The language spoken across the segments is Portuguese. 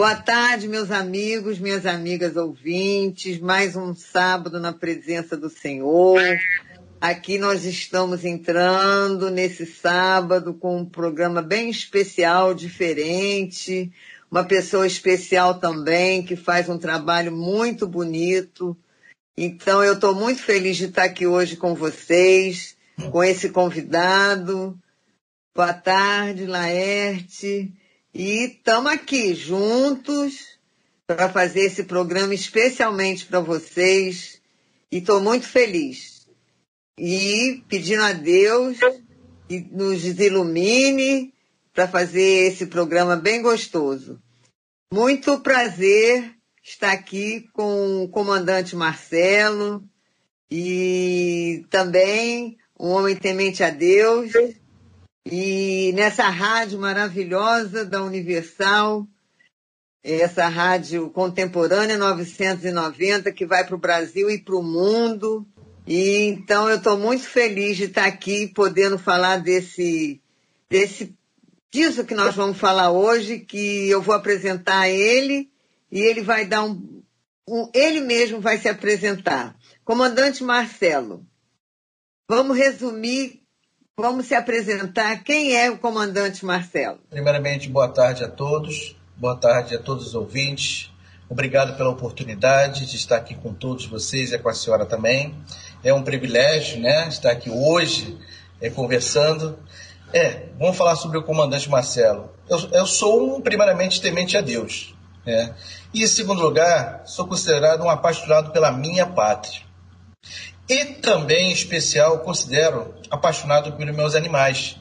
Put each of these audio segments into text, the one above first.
Boa tarde, meus amigos, minhas amigas ouvintes. Mais um sábado na presença do Senhor. Aqui nós estamos entrando nesse sábado com um programa bem especial, diferente. Uma pessoa especial também, que faz um trabalho muito bonito. Então, eu estou muito feliz de estar aqui hoje com vocês, com esse convidado. Boa tarde, Laerte. E estamos aqui juntos para fazer esse programa especialmente para vocês. E estou muito feliz. E pedindo a Deus que nos ilumine para fazer esse programa bem gostoso. Muito prazer estar aqui com o comandante Marcelo e também um homem temente a Deus e nessa rádio maravilhosa da Universal, essa rádio contemporânea 990 que vai para o Brasil e para o mundo. E então eu estou muito feliz de estar aqui podendo falar desse, desse disso que nós vamos falar hoje, que eu vou apresentar ele e ele vai dar um, um ele mesmo vai se apresentar. Comandante Marcelo, vamos resumir Vamos se apresentar. Quem é o comandante Marcelo? Primeiramente, boa tarde a todos. Boa tarde a todos os ouvintes. Obrigado pela oportunidade de estar aqui com todos vocês e com a senhora também. É um privilégio, né, estar aqui hoje é, conversando. É, vamos falar sobre o comandante Marcelo. Eu, eu sou um, primeiramente, temente a Deus. Né? E, em segundo lugar, sou considerado um apaixonado pela minha pátria. E também, em especial, considero apaixonado pelos meus animais,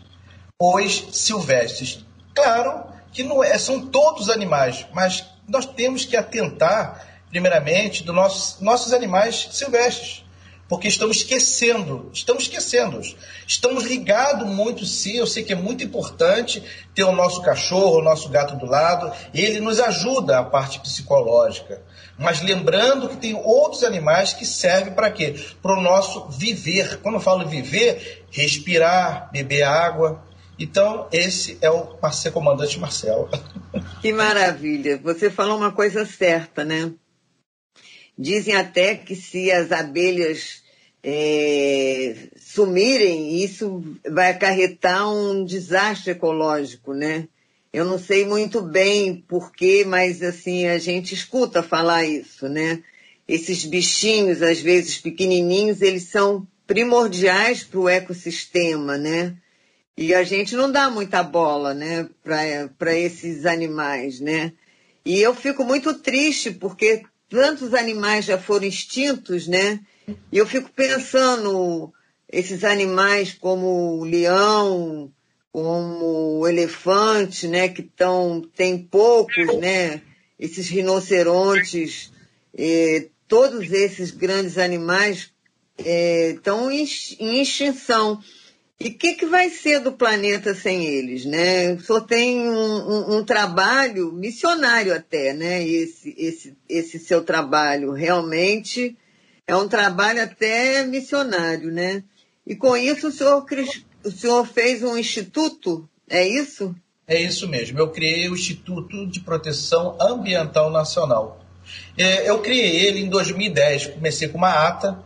os silvestres. Claro que não é, são todos animais, mas nós temos que atentar, primeiramente, dos nossos, nossos animais silvestres porque estamos esquecendo, estamos esquecendo, estamos ligados muito sim, eu sei que é muito importante ter o nosso cachorro, o nosso gato do lado, ele nos ajuda a parte psicológica, mas lembrando que tem outros animais que servem para quê? Para o nosso viver, quando eu falo viver, respirar, beber água, então, esse é o Marcelo Comandante Marcelo. Que maravilha. Você falou uma coisa certa, né? Dizem até que se as abelhas é, sumirem, isso vai acarretar um desastre ecológico, né? Eu não sei muito bem porquê, mas assim, a gente escuta falar isso, né? Esses bichinhos, às vezes pequenininhos, eles são primordiais para o ecossistema, né? E a gente não dá muita bola, né, para esses animais, né? E eu fico muito triste porque tantos animais já foram extintos, né? E eu fico pensando, esses animais como o leão, como o elefante, né? Que tão, tem poucos, né? Esses rinocerontes, eh, todos esses grandes animais estão eh, em extinção. E o que, que vai ser do planeta sem eles, né? Senhor tem um, um, um, trabalho missionário até, né? Esse, esse, esse seu trabalho realmente é um trabalho até missionário, né? E com isso o senhor, o senhor fez um instituto, é isso? É isso mesmo. Eu criei o Instituto de Proteção Ambiental Nacional. É, eu criei ele em 2010. Comecei com uma ata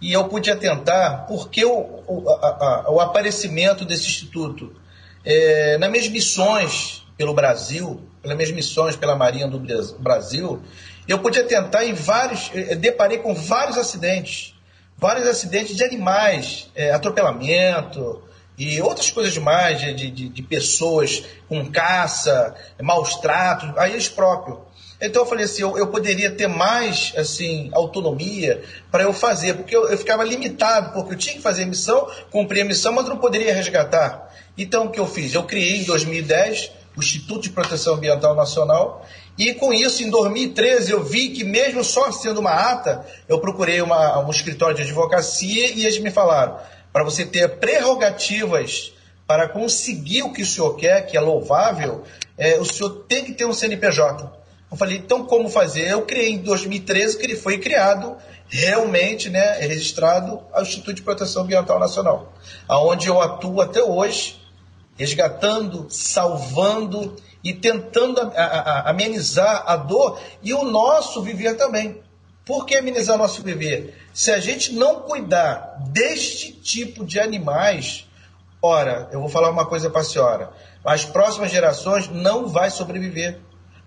e eu pude atentar porque o, o, o aparecimento desse instituto é, nas minhas missões pelo Brasil, pelas minhas missões pela Marinha do Brasil, eu pude atentar em vários, deparei com vários acidentes, vários acidentes de animais, é, atropelamento e outras coisas demais, de, de, de pessoas com caça, maus tratos, a eles próprios. Então eu falei assim, eu, eu poderia ter mais assim autonomia para eu fazer, porque eu, eu, ficava limitado, porque eu tinha que fazer missão, cumprir a missão, mas não poderia resgatar. Então o que eu fiz? Eu criei em 2010 o Instituto de Proteção Ambiental Nacional e com isso, em 2013, eu vi que mesmo só sendo uma ata, eu procurei uma, um escritório de advocacia e eles me falaram, para você ter prerrogativas para conseguir o que o senhor quer, que é louvável, é, o senhor tem que ter um CNPJ. Eu falei, então como fazer? Eu criei em 2013, que ele foi criado realmente, né, registrado ao Instituto de Proteção Ambiental Nacional, aonde eu atuo até hoje, resgatando, salvando e tentando amenizar a dor e o nosso viver também. Por que amenizar o nosso viver? Se a gente não cuidar deste tipo de animais, ora, eu vou falar uma coisa para a senhora, as próximas gerações não vai sobreviver.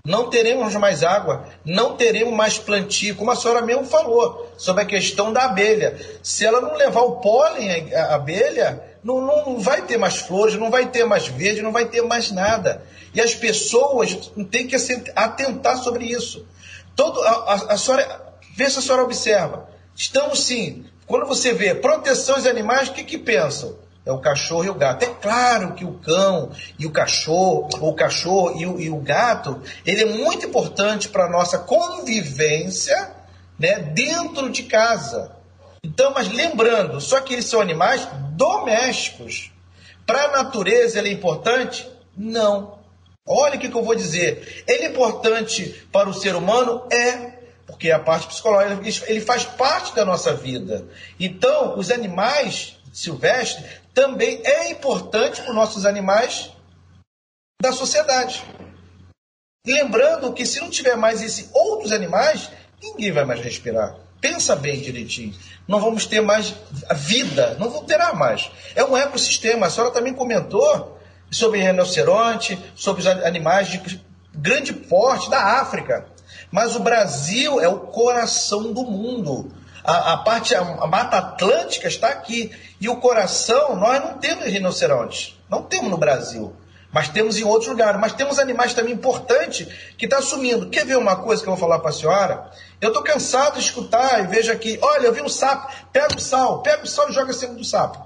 Não teremos mais água, não teremos mais plantio, como a senhora mesmo falou, sobre a questão da abelha. Se ela não levar o pólen à abelha, não, não, vai ter mais flores, não vai ter mais verde, não vai ter mais nada. E as pessoas têm que atentar sobre isso. Todo, a, a, a senhora, vê se a senhora observa. Estamos sim, quando você vê proteção aos animais, o que, que pensam? É o cachorro e o gato. É claro que o cão e o cachorro, ou o cachorro e o, e o gato, ele é muito importante para a nossa convivência né, dentro de casa. Então, mas lembrando, só que eles são animais domésticos. Para a natureza ele é importante? Não. Olha o que, que eu vou dizer. Ele é importante para o ser humano? É. Porque a parte psicológica, ele faz parte da nossa vida. Então, os animais silvestres também é importante para os nossos animais da sociedade. Lembrando que se não tiver mais esses outros animais, ninguém vai mais respirar. Pensa bem direitinho. Não vamos ter mais vida, não vou terá mais. É um ecossistema. A senhora também comentou sobre rinoceronte, sobre os animais de grande porte da África. Mas o Brasil é o coração do mundo. A, a parte, a, a, Mata Atlântica está aqui. E o coração, nós não temos rinocerontes. Não temos no Brasil. Mas temos em outros lugares. Mas temos animais também importantes que estão tá sumindo. Quer ver uma coisa que eu vou falar para a senhora? Eu estou cansado de escutar e vejo aqui, olha, eu vi um sapo, pega o sal, pega o sal e joga em cima do sapo.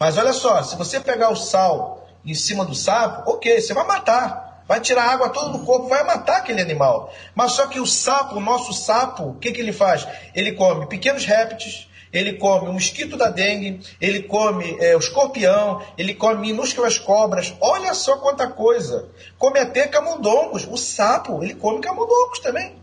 Mas olha só, se você pegar o sal em cima do sapo, ok, você vai matar vai tirar água toda do corpo, vai matar aquele animal. Mas só que o sapo, o nosso sapo, o que, que ele faz? Ele come pequenos répteis, ele come o mosquito da dengue, ele come é, o escorpião, ele come minúsculas cobras. Olha só quanta coisa. Come até camundongos. O sapo, ele come camundongos também.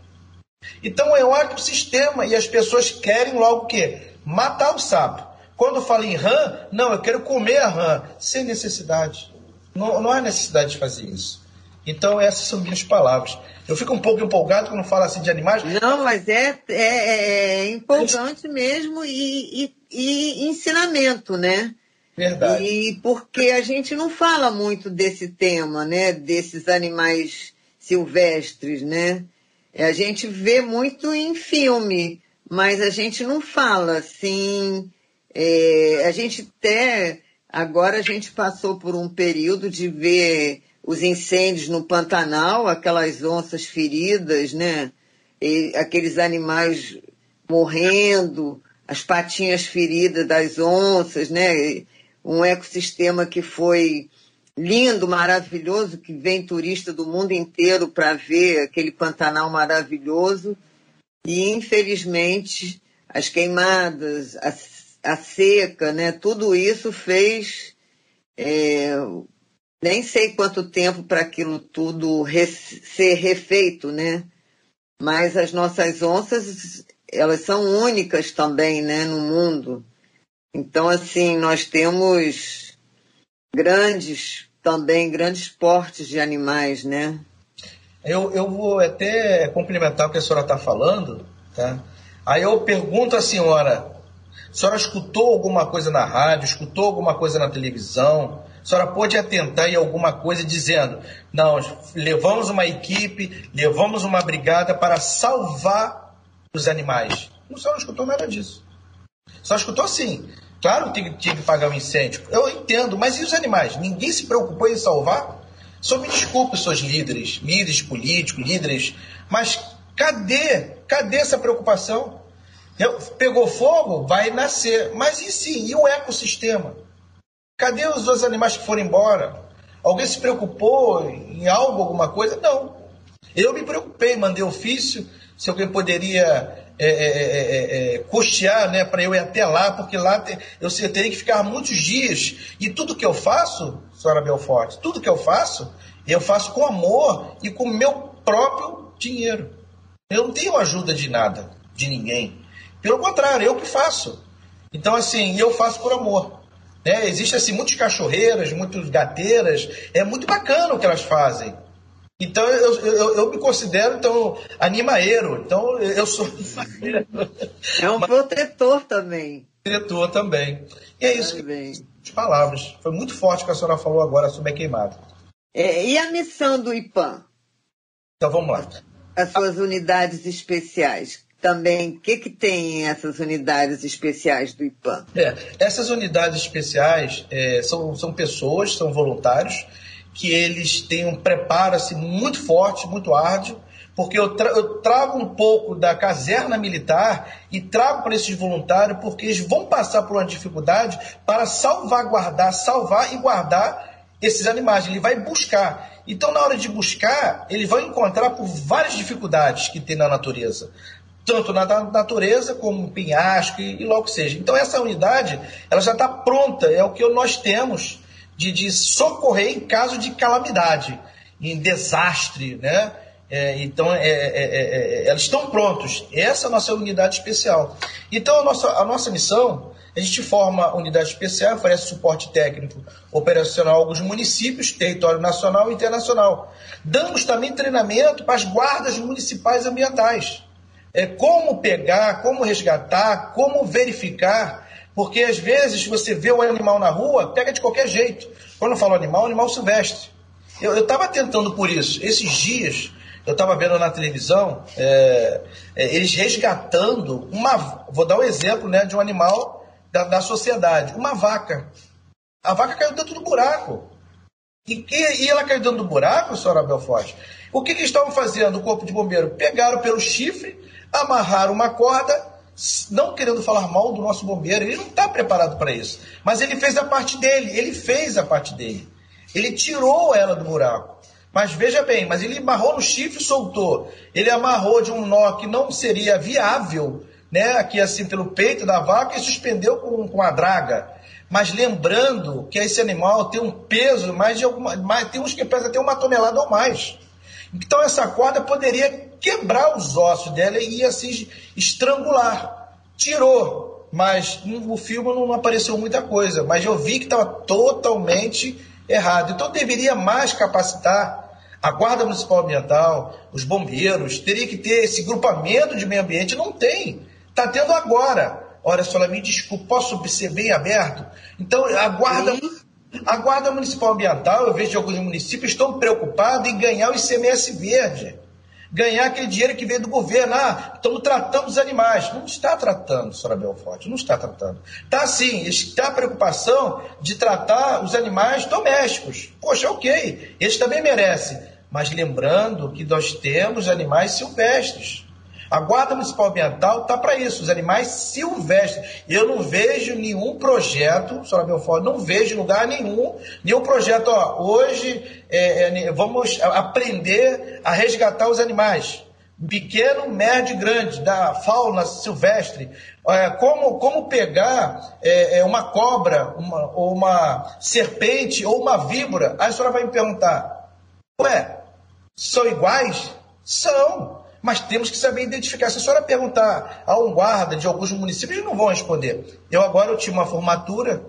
Então é um ecossistema e as pessoas querem logo o quê? Matar o sapo. Quando fala em rã, não, eu quero comer a rã, sem necessidade. Não, não há necessidade de fazer isso. Então, essas são minhas palavras. Eu fico um pouco empolgado quando falo assim de animais. Não, mas é, é, é empolgante mesmo e, e, e, ensinamento, né? Verdade. E porque a gente não fala muito desse tema, né? Desses animais silvestres, né? A gente vê muito em filme, mas a gente não fala assim. É, a gente até agora a gente passou por um período de ver os incêndios no Pantanal, aquelas onças feridas, né? E aqueles animais morrendo, as patinhas feridas das onças, né? Um ecossistema que foi lindo, maravilhoso, que vem turista do mundo inteiro para ver aquele Pantanal maravilhoso. E, infelizmente, as queimadas, a, a seca, né? Tudo isso fez é, nem sei quanto tempo para aquilo tudo re ser refeito, né? Mas as nossas onças, elas são únicas também, né, no mundo. Então, assim, nós temos grandes, também grandes portes de animais, né? Eu, eu vou até complementar o que a senhora está falando, tá? Aí eu pergunto à senhora, a senhora escutou alguma coisa na rádio, escutou alguma coisa na televisão, a senhora pode atentar em alguma coisa dizendo: não, levamos uma equipe, levamos uma brigada para salvar os animais. A senhora não escutou nada disso. Senhora escutou sim. Claro que tinha que pagar o um incêndio. Eu entendo, mas e os animais? Ninguém se preocupou em salvar? Só me desculpe, seus líderes, líderes políticos, líderes, mas cadê? Cadê essa preocupação? Pegou fogo, vai nascer. Mas e sim, e o ecossistema? Cadê os dois animais que foram embora? Alguém se preocupou em algo, alguma coisa? Não. Eu me preocupei, mandei ofício se alguém poderia é, é, é, é custear né, para eu ir até lá, porque lá te, eu teria que ficar muitos dias. E tudo que eu faço, senhora Belforte, tudo que eu faço, eu faço com amor e com meu próprio dinheiro. Eu não tenho ajuda de nada, de ninguém. Pelo contrário, eu que faço. Então, assim, eu faço por amor. Né? Existem assim, muitas cachorreiras, muitas gateiras. É muito bacana o que elas fazem. Então eu, eu, eu, me considero então animaeiro. Então eu sou É um protetor também. Protetor também. E é isso. Também. As palavras. Foi muito forte o que a senhora falou agora sobre a queimada. É, e a missão do IPAM? Então vamos lá. As suas unidades especiais também, o que, que tem essas unidades especiais do IPAM? É, essas unidades especiais é, são, são pessoas, são voluntários, que eles têm um preparo assim, muito forte, muito árduo, porque eu, tra eu trago um pouco da caserna militar e trago para esses voluntários, porque eles vão passar por uma dificuldade para salvaguardar, salvar e guardar esses animais. Ele vai buscar. Então, na hora de buscar, ele vai encontrar por várias dificuldades que tem na natureza tanto na natureza como no penhasco e, e logo seja. Então essa unidade ela já está pronta, é o que nós temos de, de socorrer em caso de calamidade, em desastre, né? É, então, é, é, é, é elas estão prontos. Essa é a nossa unidade especial. Então, a nossa, a nossa missão, a gente forma unidade especial, oferece suporte técnico operacional a alguns municípios, território nacional e internacional. Damos também treinamento para as guardas municipais ambientais. É, como pegar, como resgatar, como verificar porque às vezes você vê o animal na rua, pega de qualquer jeito. Quando eu falo animal, animal silvestre. Eu estava tentando por isso. Esses dias, eu estava vendo na televisão, é, é, eles resgatando uma. Vou dar um exemplo né, de um animal da, da sociedade, uma vaca. A vaca caiu dentro do buraco. E, e, ela caiu dentro do buraco, senhora Belforte. O que, que estavam fazendo o corpo de bombeiro? Pegaram pelo chifre, amarraram uma corda não querendo falar mal do nosso bombeiro, ele não está preparado para isso. Mas ele fez a parte dele, ele fez a parte dele. Ele tirou ela do buraco. Mas veja bem, mas ele amarrou no chifre e soltou. Ele amarrou de um nó que não seria viável, né? Aqui assim pelo peito da vaca e suspendeu com, com a draga. Mas lembrando que esse animal tem um peso mais de alguma. Mais, tem uns que pesam até uma tonelada ou mais. Então essa corda poderia quebrar os ossos dela e ia se estrangular. Tirou, mas no filme não apareceu muita coisa, mas eu vi que estava totalmente errado. Então deveria mais capacitar a Guarda Municipal Ambiental, os bombeiros, teria que ter esse grupamento de meio ambiente. Não tem. Está tendo agora. Olha, só, me desculpe, posso ser bem aberto? Então, a Guarda. A Guarda Municipal Ambiental, eu vejo que alguns municípios estão preocupados em ganhar o ICMS verde. Ganhar aquele dinheiro que veio do governo. Ah, estamos tratando os animais. Não está tratando, senhora Belforte, não está tratando. Está sim, está a preocupação de tratar os animais domésticos. Poxa, ok, eles também merecem. Mas lembrando que nós temos animais silvestres. A Guarda Municipal Ambiental está para isso, os animais silvestres. Eu não vejo nenhum projeto, Sra. Belfort, não vejo lugar nenhum, nenhum projeto, ó, hoje é, é, vamos aprender a resgatar os animais. Pequeno, médio grande, da fauna silvestre. É, como, como pegar é, é, uma cobra, uma, ou uma serpente, ou uma víbora. Aí a senhora vai me perguntar, ué, são iguais? São mas temos que saber identificar. Se a senhora perguntar a um guarda de alguns municípios, eles não vão responder. Eu agora eu tive uma formatura,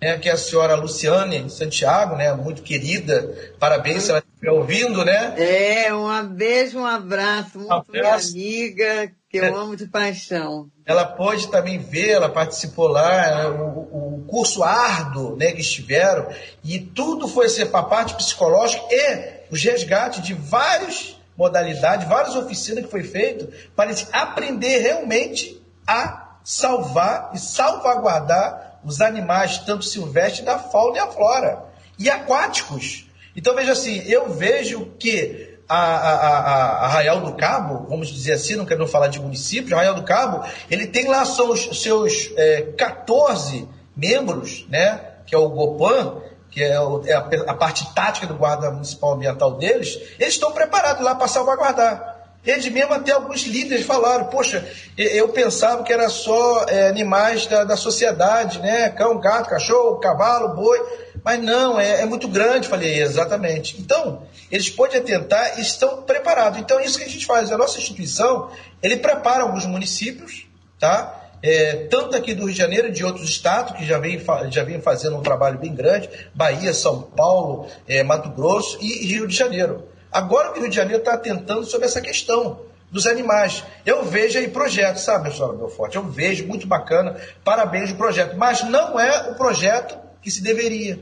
né, que é a senhora Luciane Santiago, né, muito querida, parabéns se ela estiver ouvindo, né? É, um beijo, um abraço, muito abraço. amiga, que eu é. amo de paixão. Ela pode também ver, ela participou lá, né, o, o curso árduo né, que estiveram, e tudo foi ser para a parte psicológica e os resgates de vários modalidade, várias oficinas que foi feito para eles aprender realmente a salvar e salvaguardar os animais, tanto silvestres da fauna e a flora, e aquáticos. Então veja assim, eu vejo que a, a, a, Arraial do Cabo, vamos dizer assim, não quero falar de município, Arraial do Cabo, ele tem lá seus, seus é, 14 membros, né, que é o GOPAN, que é, é a, parte tática do guarda municipal ambiental deles, eles estão preparados lá para salvaguardar. Eles mesmo até alguns líderes falaram, poxa, eu pensava que era só é, animais da, da, sociedade, né? Cão, gato, cachorro, cavalo, boi. Mas não, é, é, muito grande, falei, exatamente. Então, eles podem atentar e estão preparados. Então, é isso que a gente faz. A nossa instituição, ele prepara alguns municípios, tá? É, tanto aqui do Rio de Janeiro, de outros estados que já vem, já vem fazendo um trabalho bem grande, Bahia, São Paulo, é, Mato Grosso e Rio de Janeiro. Agora que o Rio de Janeiro está atentando sobre essa questão dos animais. Eu vejo aí projetos, sabe, senhora Belforte? Eu vejo, muito bacana, parabéns do projeto. Mas não é o projeto que se deveria.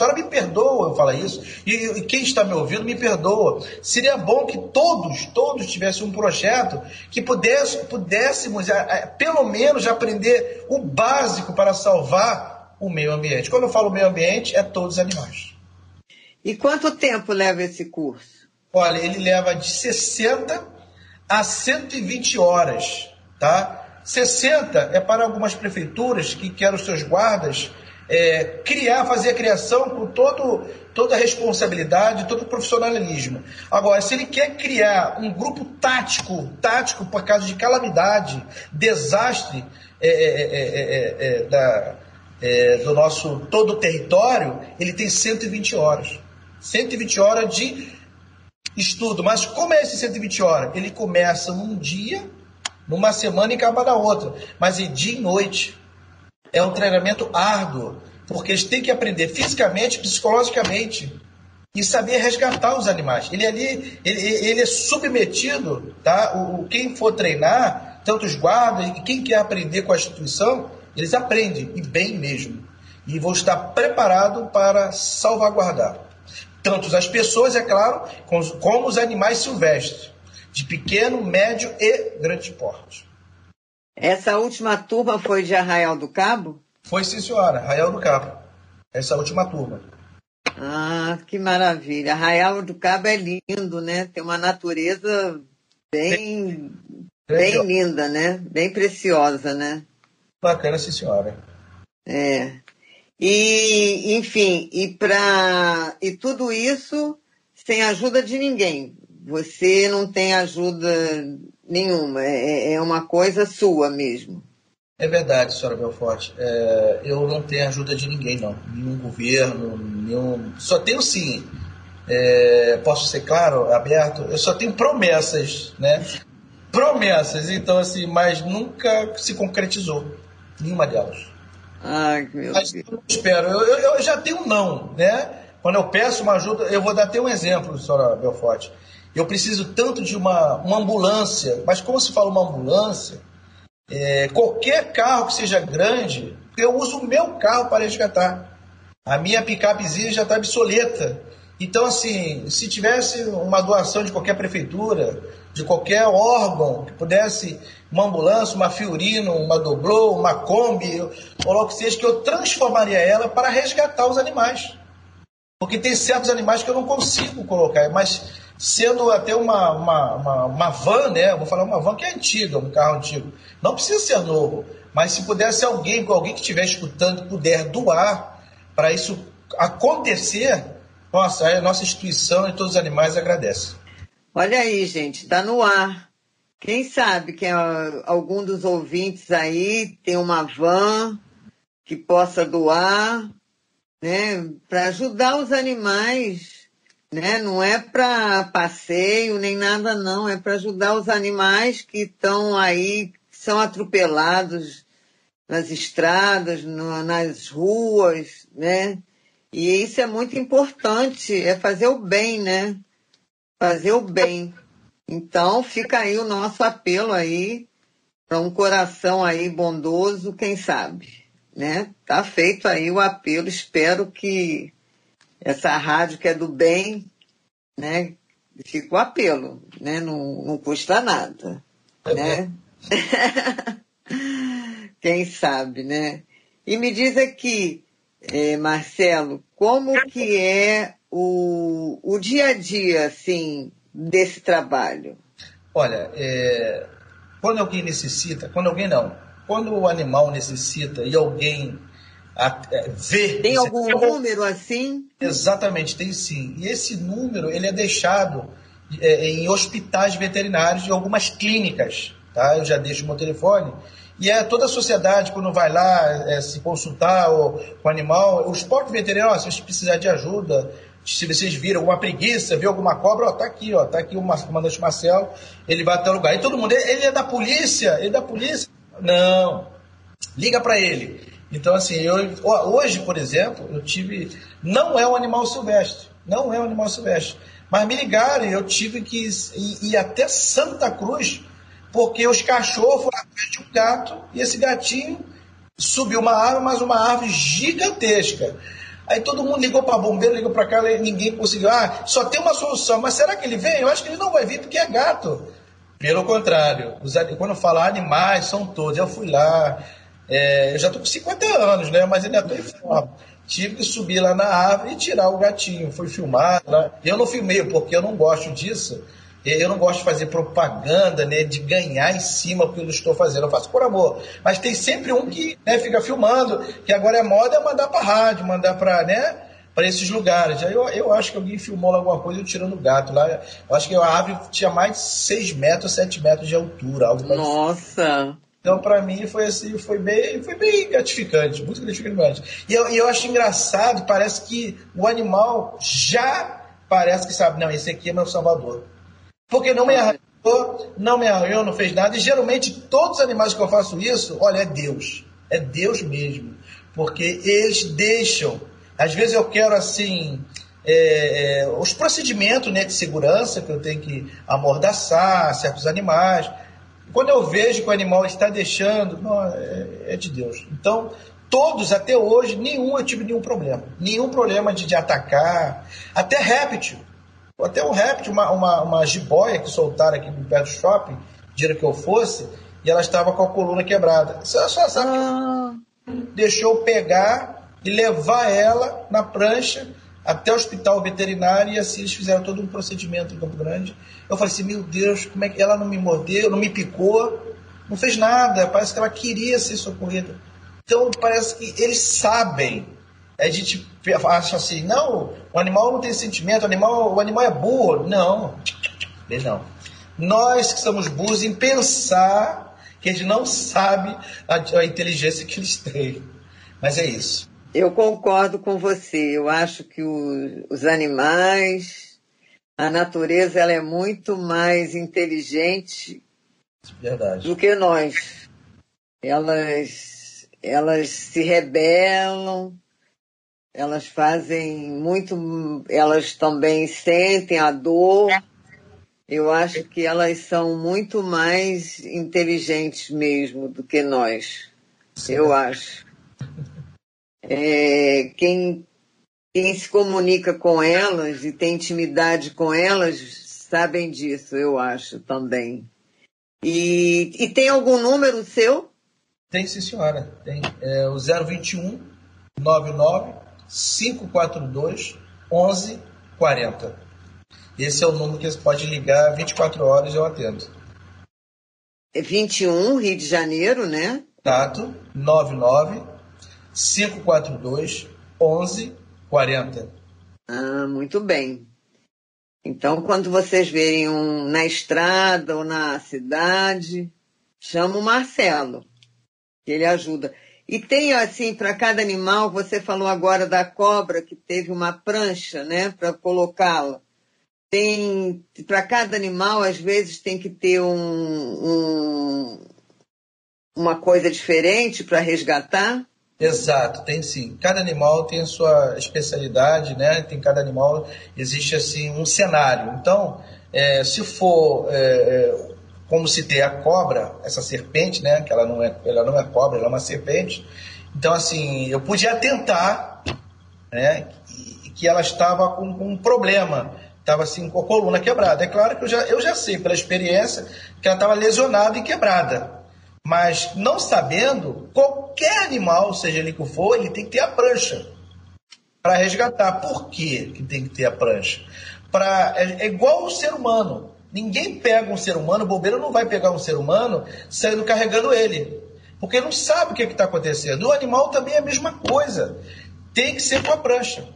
A senhora me perdoa eu falar isso, e, e, quem está me ouvindo me perdoa. Seria bom que todos, todos tivessem um projeto que pudesse, pudéssemos, a, a, pelo menos, aprender o básico para salvar o meio ambiente. Quando eu falo meio ambiente, é todos os animais. E quanto tempo leva esse curso? Olha, ele leva de 60 a 120 horas, tá? 60 é para algumas prefeituras que querem os seus guardas é, criar, fazer a criação com todo, toda a responsabilidade, todo o profissionalismo. Agora, se ele quer criar um grupo tático, tático por causa de calamidade, desastre é, é, é da, do nosso todo o território, ele tem 120 horas. 120 horas de estudo. Mas como é esse 120 horas? Ele começa num dia, numa semana e acaba na outra. Mas é dia e noite. É um treinamento árduo, porque eles têm que aprender fisicamente, psicologicamente e saber resgatar os animais. Ele ali, ele, ele é submetido, tá? O, quem for treinar, tanto os guardas e quem quer aprender com a instituição, eles aprendem e bem mesmo. E vão estar preparados para salvaguardar tanto as pessoas, é claro, como os animais silvestres, de pequeno, médio e grande porte. Essa última turma foi de Arraial do Cabo? Foi sim, senhora, Arraial do Cabo. Essa última turma. Ah, que maravilha. Arraial do Cabo é lindo, né? Tem uma natureza bem, bem linda, né? Bem preciosa, né? Bacana, sim, senhora. É. E, enfim, e para e tudo isso sem ajuda de ninguém. Você não tem ajuda nenhuma, é, é uma coisa sua mesmo. É verdade, senhora Belforte. É, eu não tenho ajuda de ninguém, não. Nenhum governo, nenhum. Só tenho sim. É, posso ser claro, aberto? Eu só tenho promessas, né? Promessas, então assim, mas nunca se concretizou. Nenhuma delas. Ai, meu Mas Deus. Eu espero. Eu, eu, eu, já tenho um não, né? Quando eu peço uma ajuda, eu vou dar até um exemplo, senhora Belforte. Eu preciso tanto de uma, uma ambulância, mas como se fala uma ambulância, é, qualquer carro que seja grande, eu uso o meu carro para resgatar. A minha picapezinha já está obsoleta. Então, assim, se tivesse uma doação de qualquer prefeitura, de qualquer órgão que pudesse, uma ambulância, uma Fiorino, uma Doblô, uma Kombi, ou logo seja, que eu transformaria ela para resgatar os animais. Porque tem certos animais que eu não consigo colocar, mas sendo até uma, uma, uma, uma van, né? vou falar uma van que é antiga, um carro antigo. Não precisa ser novo, mas se pudesse alguém, alguém que estiver escutando, puder doar para isso acontecer, nossa, a nossa instituição e todos os animais agradecem. Olha aí, gente, está no ar. Quem sabe que algum dos ouvintes aí tem uma van que possa doar, né, para ajudar os animais, né? Não é para passeio nem nada não, é para ajudar os animais que estão aí, são atropelados nas estradas, no, nas ruas, né? E isso é muito importante, é fazer o bem, né? Fazer o bem. Então fica aí o nosso apelo aí para um coração aí bondoso, quem sabe, né? Tá feito aí o apelo, espero que essa rádio que é do bem, né? Fica o apelo, né? Não, não custa nada, é né? quem sabe, né? E me diz aqui, é, Marcelo, como que é o, o dia a dia, assim, desse trabalho? Olha, é, quando alguém necessita, quando alguém não, quando o animal necessita e alguém a, é, vê... Tem algum número assim? Exatamente, tem sim. E esse número, ele é deixado é, em hospitais veterinários e algumas clínicas, tá? Eu já deixo o meu telefone e é toda a sociedade, quando vai lá é, se consultar o, com o animal, os próprios veterinários, se precisar de ajuda, se vocês viram alguma preguiça, viu alguma cobra, ó, tá aqui, ó, tá aqui o comandante Marcelo, ele vai até o lugar. E todo mundo, ele é da polícia, ele é da polícia. Não, liga para ele. Então, assim, eu, hoje, por exemplo, eu tive. Não é um animal silvestre, não é um animal silvestre, Mas me ligaram eu tive que ir, ir até Santa Cruz, porque os cachorros foram atrás de um gato e esse gatinho subiu uma árvore, mas uma árvore gigantesca. Aí todo mundo ligou para bombeiro, ligou para cá, ninguém conseguiu. Ah, só tem uma solução, mas será que ele vem? Eu acho que ele não vai vir porque é gato. Pelo contrário, os, quando fala animais, são todos. Eu fui lá, é, eu já estou com 50 anos, né? Mas ainda estou em forma. Tive que subir lá na árvore e tirar o gatinho. Fui filmar. Lá. Eu não filmei, porque eu não gosto disso. Eu não gosto de fazer propaganda, né, de ganhar em cima do que eu estou fazendo. Eu faço por amor. Mas tem sempre um que né, fica filmando, que agora é moda é mandar para rádio, mandar para né, esses lugares. Eu, eu acho que alguém filmou alguma coisa eu tirando o gato lá. Eu acho que a árvore tinha mais de 6 metros, 7 metros de altura. Algo Nossa! Então, para mim, foi assim, foi bem, foi bem gratificante, muito gratificante. E eu, e eu acho engraçado, parece que o animal já parece que sabe, não, esse aqui é meu salvador. Porque não me arranhou, não me arranhou, não fez nada. E geralmente todos os animais que eu faço isso, olha, é Deus. É Deus mesmo. Porque eles deixam. Às vezes eu quero assim. É, é, os procedimentos né, de segurança que eu tenho que amordaçar certos animais. Quando eu vejo que o animal está deixando, não, é, é de Deus. Então, todos até hoje, nenhum eu tive nenhum problema. Nenhum problema de, de atacar. Até réptil. Até um réptil, uma, uma, uma jiboia que soltaram aqui no pé do shopping, dia que eu fosse, e ela estava com a coluna quebrada. Você só sabe ah. deixou pegar e levar ela na prancha até o hospital veterinário e assim eles fizeram todo um procedimento em Campo Grande. Eu falei assim, meu Deus, como é que ela não me mordeu, não me picou, não fez nada, parece que ela queria ser socorrida. Então parece que eles sabem a gente acha assim, não, o animal não tem sentimento, o animal, o animal é burro. Não, não. Nós que somos burros em pensar que a gente não sabe a, a inteligência que eles têm. Mas é isso. Eu concordo com você. Eu acho que o, os animais, a natureza, ela é muito mais inteligente Verdade. do que nós. Elas, elas se rebelam, elas fazem muito, elas também sentem a dor. Eu acho que elas são muito mais inteligentes mesmo do que nós. Sim. Eu acho. É, quem, quem se comunica com elas e tem intimidade com elas sabem disso, eu acho também. E, e tem algum número seu? Tem sim, senhora. Tem é, o 021 99 542 1140. Esse é o número que você pode ligar 24 horas eu atendo. É 21, Rio de Janeiro, né? Tato, 99 542 1140. Ah, muito bem. Então, quando vocês verem um na estrada ou na cidade, chama o Marcelo, que ele ajuda. E tem assim para cada animal, você falou agora da cobra que teve uma prancha, né, para colocá-la. Tem para cada animal às vezes tem que ter um, um uma coisa diferente para resgatar. Exato, tem sim. Cada animal tem a sua especialidade, né? Tem cada animal existe assim um cenário. Então, é, se for é, é como se tem a cobra, essa serpente, né? Que ela não é, ela não é cobra, ela é uma serpente. Então, assim, eu podia tentar, né? Que, que ela estava com, com um problema, estava assim com a coluna quebrada. É claro que eu já, eu já sei pela experiência que ela estava lesionada e quebrada. Mas não sabendo, qualquer animal, seja ele que for, ele tem que ter a prancha para resgatar. Por quê que tem que ter a prancha? Pra, é, é igual o ser humano. Ninguém pega um ser humano, o não vai pegar um ser humano saindo carregando ele. Porque não sabe o que é está acontecendo. O animal também é a mesma coisa. Tem que ser com a prancha.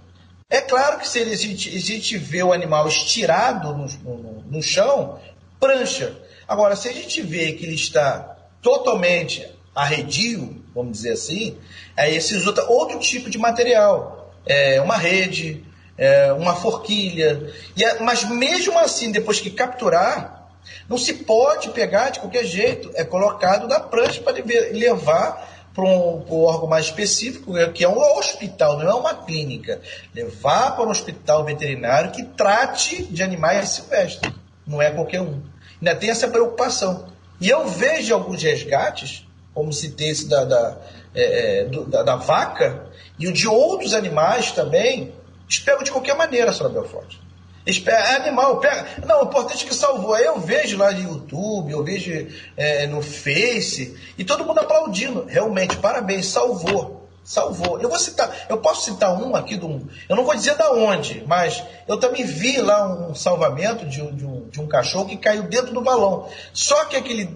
É claro que se a gente, a gente vê o animal estirado no, no, no chão, prancha. Agora, se a gente vê que ele está totalmente arredio, vamos dizer assim, aí se usa outro tipo de material. É uma rede, é, uma forquilha. É, mas mesmo assim, depois que capturar, não se pode pegar de qualquer jeito. É colocado na prancha para levar para um, um, órgão mais específico, que é um hospital, não é uma clínica. Levar para um hospital veterinário que trate de animais silvestres. Não é qualquer um. Ainda tem essa preocupação. E eu vejo alguns resgates, como citei esse da, da, é, é da, da, vaca, e o de outros animais também, eles pegam de qualquer maneira, Sra. Belfort. É animal, pega. Não, o importante é que salvou. Eu vejo lá no YouTube, eu vejo é, no Face, e todo mundo aplaudindo. Realmente, parabéns, salvou. Salvou. Eu vou citar, eu posso citar um aqui do. Eu não vou dizer da onde, mas eu também vi lá um salvamento de, de, um, de um cachorro que caiu dentro do valão. Só que aquele,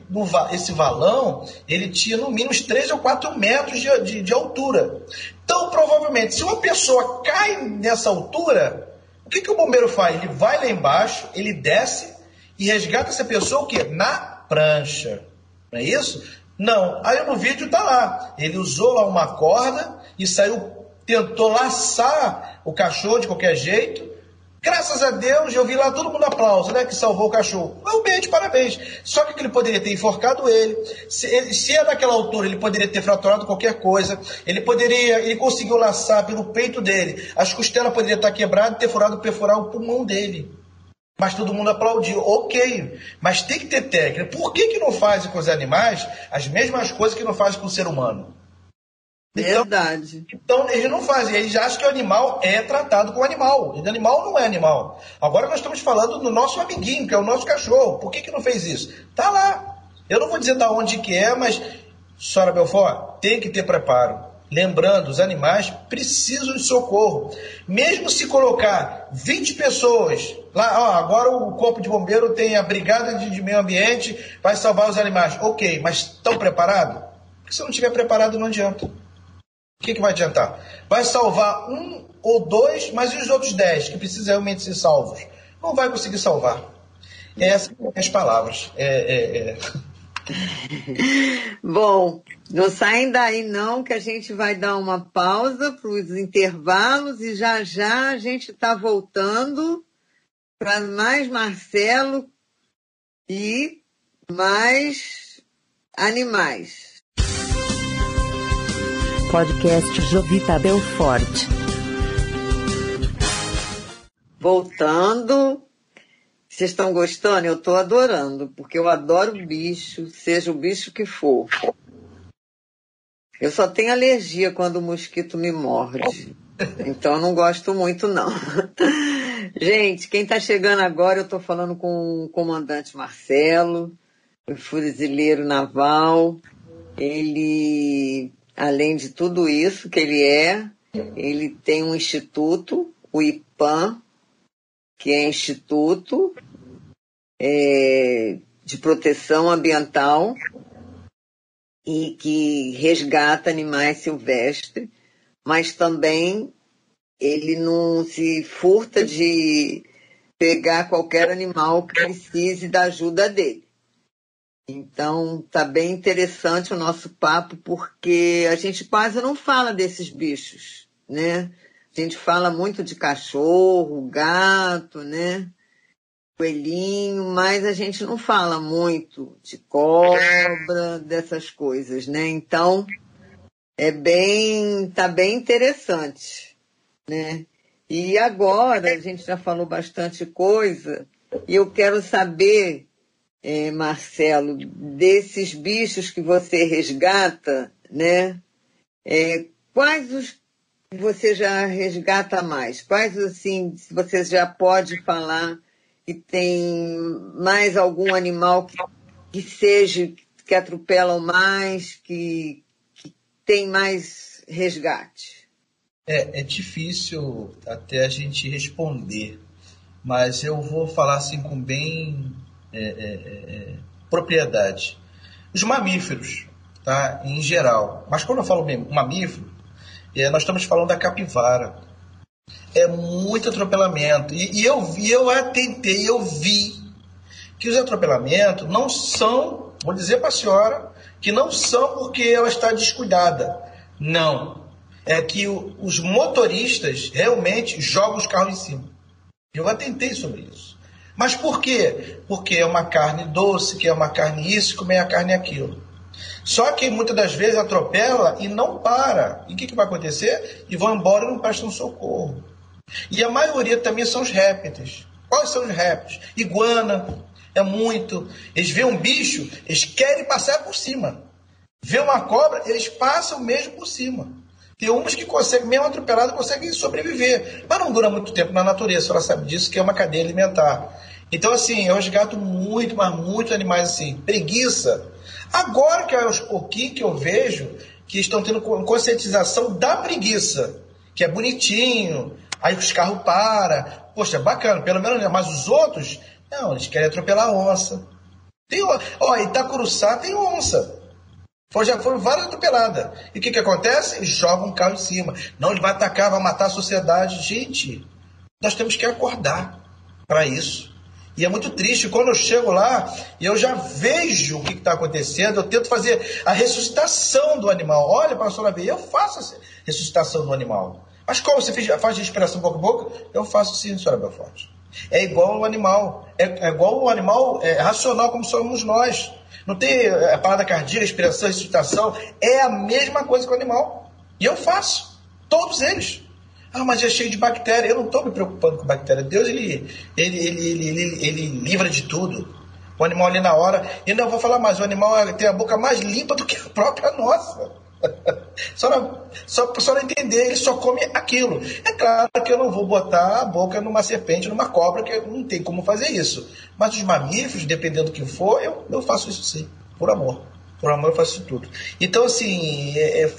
esse valão, ele tinha no mínimo 3 ou 4 metros de, de, de altura. Então, provavelmente, se uma pessoa cai nessa altura, o que, que o bombeiro faz? Ele vai lá embaixo, ele desce e resgata essa pessoa o quê? Na prancha. Não é isso? Não. Aí no vídeo tá lá. Ele usou lá uma corda e saiu, tentou laçar o cachorro de qualquer jeito Graças a Deus, eu vi lá todo mundo aplauso, né? Que salvou o cachorro. Realmente, parabéns. Só que ele poderia ter enforcado ele. Se, ele, se é daquela altura, ele poderia ter fraturado qualquer coisa. Ele poderia, ele conseguiu laçar pelo peito dele. As costelas poderiam estar quebradas e ter furado, perfurar o pulmão dele. Mas todo mundo aplaudiu. Ok. Mas tem que ter técnica. Por que, que não fazem com os animais as mesmas coisas que não fazem com o ser humano? Então, Verdade. Então, eles não fazem. Eles acham que o animal é tratado como animal. E o animal não é animal. Agora nós estamos falando do nosso amiguinho, que é o nosso cachorro. Por que, que não fez isso? Tá lá. Eu não vou dizer da onde que é, mas, senhora Belfort, tem que ter preparo. Lembrando, os animais precisam de socorro. Mesmo se colocar 20 pessoas, lá, ó, agora o corpo de bombeiro tem a brigada de, meio ambiente, vai salvar os animais. Ok, mas estão preparados? Porque se não estiver preparado, não adianta. O que, que vai adiantar? Vai salvar um ou dois, mas e os outros dez que precisam realmente ser salvos? Não vai conseguir salvar. Essas são as palavras. É, é, é. Bom, não saem daí não, que a gente vai dar uma pausa para os intervalos e já já a gente está voltando para mais Marcelo e mais animais. Podcast Jovita Belfort. Voltando. Vocês estão gostando? Eu estou adorando, porque eu adoro bicho, seja o bicho que for. Eu só tenho alergia quando o mosquito me morde. Então eu não gosto muito, não. Gente, quem está chegando agora, eu estou falando com o comandante Marcelo, o fuzileiro naval. Ele além de tudo isso que ele é, ele tem um instituto, o IPAM, que é Instituto é, de Proteção Ambiental e que resgata animais silvestres, mas também ele não se furta de pegar qualquer animal que precise da ajuda dele. Então, tá bem interessante o nosso papo, porque a gente quase não fala desses bichos, né? A gente fala muito de cachorro, gato, né? Coelhinho, mas a gente não fala muito de cobra, dessas coisas, né? Então, é bem, tá bem interessante, né? E agora, a gente já falou bastante coisa, e eu quero saber é, Marcelo, desses bichos que você resgata, né? É, quais os que você já resgata mais? Quais, assim, se você já pode falar que tem mais algum animal que, que seja, que atropelam mais, que, que tem mais resgate? É, é difícil até a gente responder, mas eu vou falar assim com bem é, é, é, é, propriedade. Os mamíferos, tá? em geral. Mas quando eu falo mamífero, é, nós estamos falando da capivara. É muito atropelamento. E, e eu eu atentei, eu vi que os atropelamentos não são, vou dizer para a senhora, que não são porque ela está descuidada. Não. É que o, os motoristas realmente jogam os carros em cima. Eu atentei sobre isso. Mas por quê? Porque é uma carne doce, que é uma carne isso, como é a carne aquilo. Só que muitas das vezes atropela e não para. E o que, que vai acontecer? E vão embora e não prestam socorro. E a maioria também são os répteis. Quais são os répteis? Iguana, é muito. Eles veem um bicho, eles querem passar por cima. Vê uma cobra, eles passam mesmo por cima. Tem umas que conseguem, mesmo atropelado, conseguem sobreviver. Mas não dura muito tempo na natureza, a senhora sabe disso, que é uma cadeia alimentar. Então, assim, eu resgato muito, mas muito animais assim. Preguiça. Agora que é aos pouquinhos que eu vejo que estão tendo conscientização da preguiça, que é bonitinho, aí os carros param. Poxa, bacana, pelo menos, mas os outros, não, eles querem atropelar a onça. Tem, ó, Itacuruçá tem onça. Foi, já foram várias atropeladas. E o que, que acontece? Jogam um carro em cima. Não, ele vai atacar, vai matar a sociedade. Gente, nós temos que acordar para isso. E é muito triste quando eu chego lá e eu já vejo o que está acontecendo, eu tento fazer a ressuscitação do animal. Olha, pastor ver, eu faço a ressuscitação do animal. Mas como você faz de inspiração boca a boca? Eu faço sim, senhora Belfort. É igual o animal. É, é igual o animal é, racional como somos nós. Não tem é, a parada cardíaca, inspiração, ressuscitação. É a mesma coisa que o animal. E eu faço. Todos eles. Ah, mas é cheio de bactéria. Eu não estou me preocupando com bactéria. Deus, ele, ele, ele, ele livra de tudo. O animal ali na hora. E não vou falar mais, o animal tem a boca mais limpa do que a própria nossa. Só, não, só, só não entender, ele só come aquilo. É claro que eu não vou botar a boca numa serpente, numa cobra, que não tem como fazer isso. Mas os mamíferos, dependendo do que for, eu, eu faço isso sim, por amor. Por amor eu faço isso tudo. Então, assim, é, é,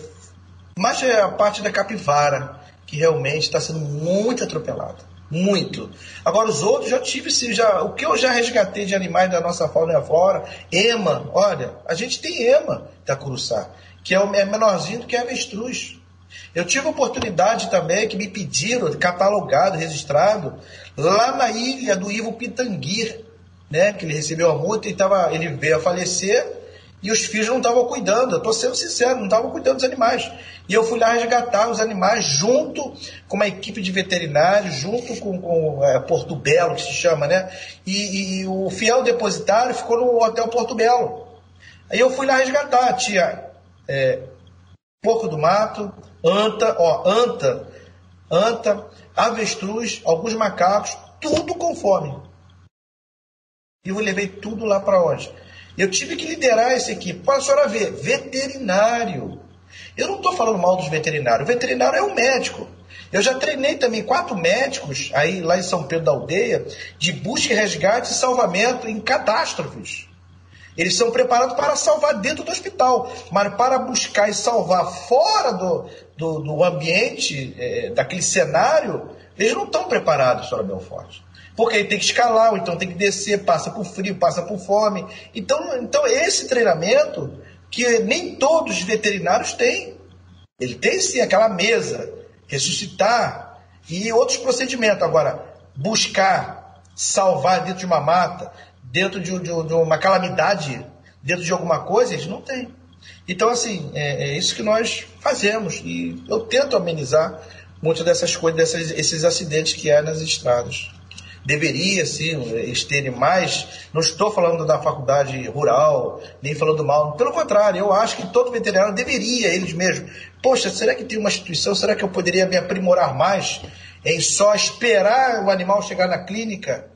mas é a parte da capivara que realmente está sendo muito atropelada. Muito. Agora, os outros já tive, já, o que eu já resgatei de animais da nossa fauna e flora, ema, olha, a gente tem ema da Curuçá, que é, é menorzinho do que a avestruz. Eu tive oportunidade também que me pediram, catalogado, registrado, lá na ilha do Ivo Pitanguir, né, que ele recebeu a multa e tava, ele veio a falecer e os filhos não estavam cuidando. Eu estou sendo sincero, não estavam cuidando dos animais. E eu fui lá resgatar os animais junto com uma equipe de veterinários, junto com, com é, Porto Belo, que se chama, né? E, e, o fiel depositário ficou no Hotel Porto Belo. Aí eu fui lá resgatar. Tinha é, porco do mato, anta, ó, anta, anta, avestruz, alguns macacos, tudo com fome. E eu levei tudo lá para onde? Eu tive que liderar essa equipe. Para a senhora ver, veterinário. Eu não estou falando mal dos veterinários. O veterinário é um médico. Eu já treinei também quatro médicos aí lá em São Pedro da Aldeia de busca e resgate e salvamento em catástrofes. Eles são preparados para salvar dentro do hospital, mas para buscar e salvar fora do, do, do ambiente, é, daquele cenário, eles não estão preparados, senhora Belfort porque ele tem que escalar, ou então tem que descer, passa por frio, passa por fome. Então, então esse treinamento que nem todos os veterinários têm. Ele tem sim aquela mesa, ressuscitar e outros procedimentos. Agora, buscar salvar dentro de uma mata, dentro de, de, de uma calamidade, dentro de alguma coisa, eles não têm. Então, assim, é, é, isso que nós fazemos. E eu tento amenizar muitas dessas coisas, desses, esses acidentes que há nas estradas deveria sim eles terem mais. Não estou falando da faculdade rural, nem falando mal. Pelo contrário, eu acho que todo veterinário deveria, eles mesmos. Poxa, será que tem uma instituição? Será que eu poderia me aprimorar mais em só esperar o animal chegar na clínica?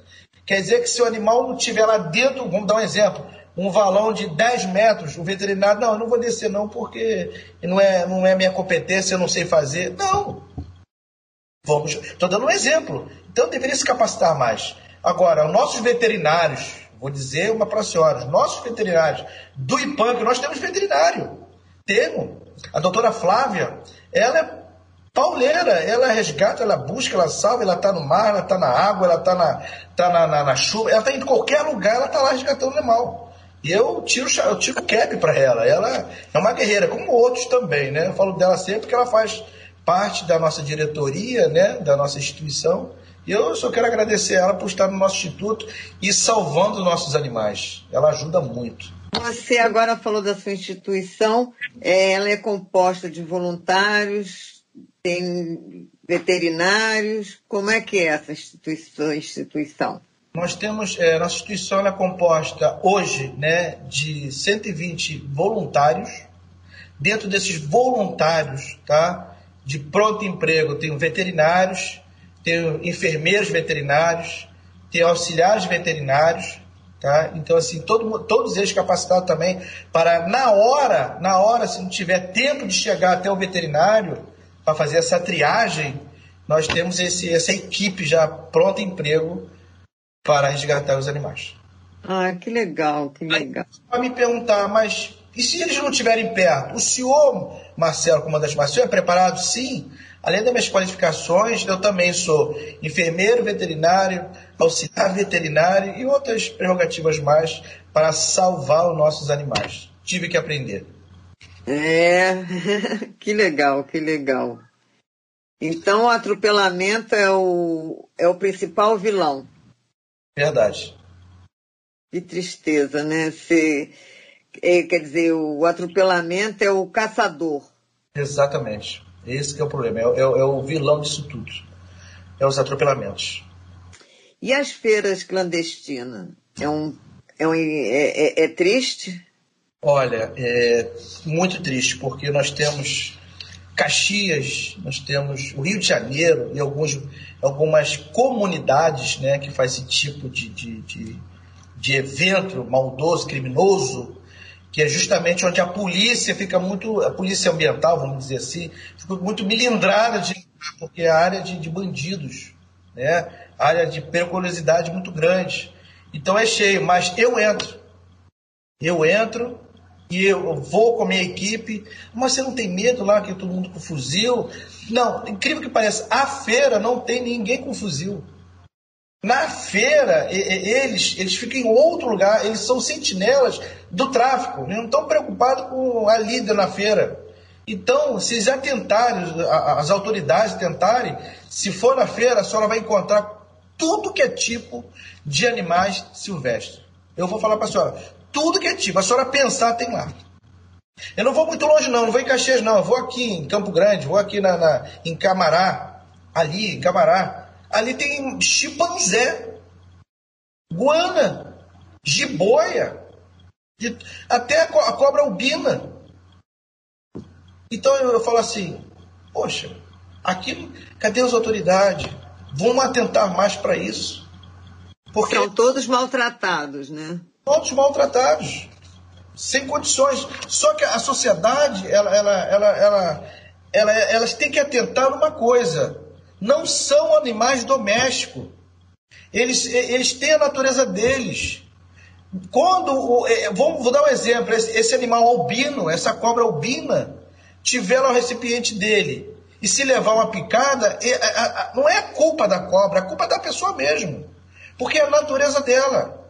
Quer dizer que se o animal não estiver lá dentro, vamos dar um exemplo, um valão de 10 metros, o veterinário, não, eu não vou descer não, porque não é, não é minha competência, eu não sei fazer. Não. Vamos, estou dando um exemplo. Então deveria se capacitar mais. Agora, nossos veterinários, vou dizer uma para a senhora, nossos veterinários do IPAM, que nós temos veterinário, temos. A doutora Flávia, ela é pauleira, ela resgata, ela busca, ela salva, ela está no mar, ela está na água, ela está na, tá na, na, na, chuva, ela está em qualquer lugar, ela está lá resgatando o animal. E eu tiro, eu tiro cap para ela. Ela é uma guerreira, como outros também, né? Eu falo dela sempre que ela faz parte da nossa diretoria, né? Da nossa instituição. E eu só quero agradecer ela por estar no nosso instituto e salvando nossos animais. Ela ajuda muito. Você agora falou da sua instituição, é, ela é composta de voluntários, tem veterinários. Como é que é essa instituição? instituição? Nós temos, é, nossa instituição é composta hoje né, de 120 voluntários. Dentro desses voluntários, tá, de pronto emprego, tem veterinários, tem enfermeiros veterinários, tem auxiliares veterinários, tá? Então assim, todo, todos eles capacitados também para na hora, na hora se não tiver tempo de chegar até o veterinário para fazer essa triagem, nós temos esse, essa equipe já pronta emprego para resgatar os animais. Ah, que legal, que legal. Para me perguntar, mas e se eles não estiverem perto? O senhor, Marcelo, comandante Marcelo, é preparado? Sim. Além das minhas qualificações, eu também sou enfermeiro veterinário, auxiliar veterinário e outras prerrogativas mais para salvar os nossos animais. Tive que aprender. É, que legal, que legal. Então o atropelamento é o, é o principal vilão. Verdade. Que tristeza, né? Se, é, quer dizer, o atropelamento é o caçador. Exatamente. Esse é o problema, é, é, é o vilão disso tudo. É os atropelamentos. E as feiras clandestinas? É, um, é, um, é, é, é triste? Olha, é muito triste, porque nós temos Caxias, nós temos o Rio de Janeiro e alguns, algumas comunidades né, que fazem esse tipo de, de, de, de evento maldoso, criminoso, que é justamente onde a polícia fica muito, a polícia ambiental, vamos dizer assim, fica muito milindrada de porque é a área de, de bandidos, né? área de periculosidade muito grande. Então é cheio, mas eu entro. Eu entro e eu vou com a minha equipe, mas você não tem medo lá que todo mundo com fuzil? Não, incrível que pareça, a feira não tem ninguém com fuzil. Na feira, eles, eles ficam em outro lugar, eles são sentinelas do tráfico, eles não estão preocupados com a líder na feira. Então, se já tentarem, as autoridades tentarem, se for na feira, a senhora vai encontrar tudo que é tipo de animais silvestres. Eu vou falar para a senhora, tudo que é tipo, a senhora pensar tem lá. Eu não vou muito longe não, não vou em Caxias não, eu vou aqui em Campo Grande, vou aqui na, na em Camará, ali em Camará. Ali tem chimpanzé, guana, jiboia, até a, co a cobra albina. Então eu, eu falo assim, poxa, aqui cadê as autoridades? Vamos atentar mais para isso. Porque São todos maltratados, né? Todos maltratados, sem condições. Só que a sociedade, ela, ela, ela, ela, ela, elas têm que atentar uma coisa não são animais domésticos. Eles, eles têm a natureza deles. Quando, é, vamos, vou dar um exemplo, esse, esse animal albino, essa cobra albina, tiver lá o recipiente dele e se levar uma picada, é, não é culpa da cobra, é culpa da pessoa mesmo. Porque é a natureza dela.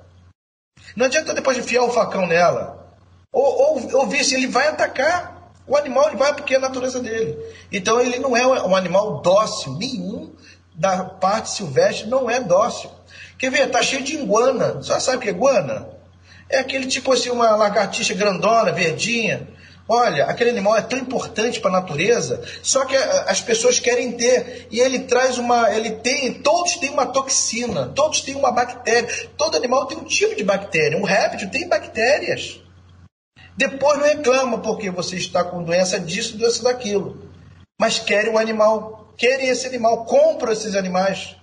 Não adianta depois enfiar o facão nela. Ou, ou, ou se ele vai atacar. O animal ele vai porque é a natureza dele. Então ele não é um animal dócil, nenhum da parte silvestre não é dócil. Quer ver? Tá cheio de iguana. Você sabe o que é iguana? É aquele tipo assim, uma lagartixa grandona, verdinha. Olha, aquele animal é tão importante para a natureza, só que eh, as pessoas querem ter. E ele traz uma. Ele tem. Todos têm uma toxina, todos têm uma bactéria. Todo animal tem um tipo de bactéria. Um réptil tem bactérias. Depois não reclama porque você está com doença disso, doença daquilo. Mas querem um animal, querem esse animal, compram esses animais.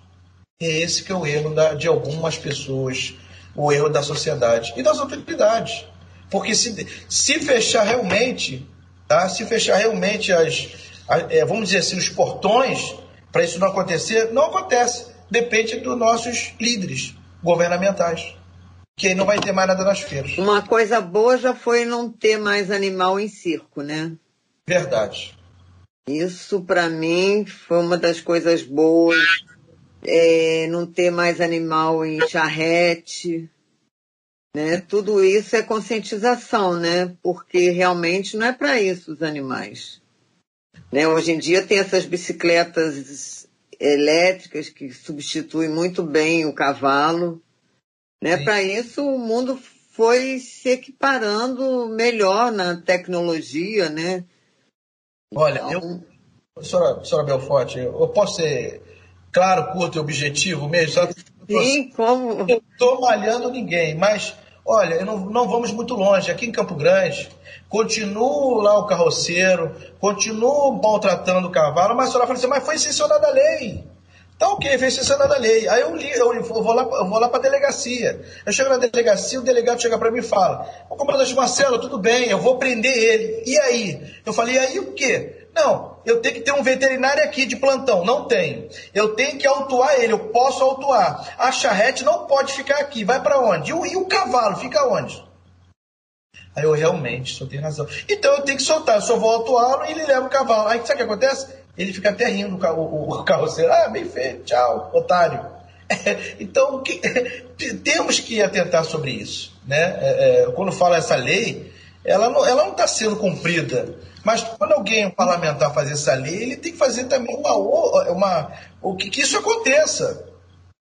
É esse que é o erro da, de algumas pessoas, o erro da sociedade e das autoridades. Porque se, se fechar realmente, tá? se fechar realmente as, é, vamos dizer assim, os portões, para isso não acontecer, não acontece. Depende dos nossos líderes governamentais que aí não vai ter mais nada nas feiras. Uma coisa boa já foi não ter mais animal em circo, né? Verdade. Isso para mim foi uma das coisas boas. É, não ter mais animal em charrete, né? Tudo isso é conscientização, né? Porque realmente não é para isso os animais. Né? Hoje em dia tem essas bicicletas elétricas que substituem muito bem o cavalo. Né? Para isso, o mundo foi se equiparando melhor na tecnologia, né? Olha, então... eu, senhora, senhora Belforte, eu posso ser claro, curto e objetivo mesmo? Sim, como? Eu estou malhando ninguém, mas olha, não, não vamos muito longe. Aqui em Campo Grande, continuo lá o carroceiro, continuo maltratando o cavalo, mas a senhora fala assim, mas foi sancionada a lei. Tá ok, foi sancionada a lei. Aí eu, li, eu vou lá, eu vou lá para a delegacia. Eu chego na delegacia, o delegado chega para mim e fala: Ô comandante Marcelo, tudo bem, eu vou prender ele. E aí? Eu falei: e aí o quê? Não, eu tenho que ter um veterinário aqui de plantão. Não tenho. Eu tenho que autuar ele, eu posso autuar. A charrete não pode ficar aqui. Vai para onde? E o, e o cavalo fica onde? Aí eu realmente, só tenho razão. Então eu tenho que soltar, eu só vou autuá-lo e ele leva o cavalo. Aí sabe o que acontece? Ele fica até rindo, o, o, o carroceiro. Ah, bem feito, tchau, otário. Então, que, temos que atentar sobre isso. Né? É, é, quando fala essa lei, ela não está sendo cumprida. Mas quando alguém, um parlamentar, fazer essa lei, ele tem que fazer também uma. uma o que, que isso aconteça.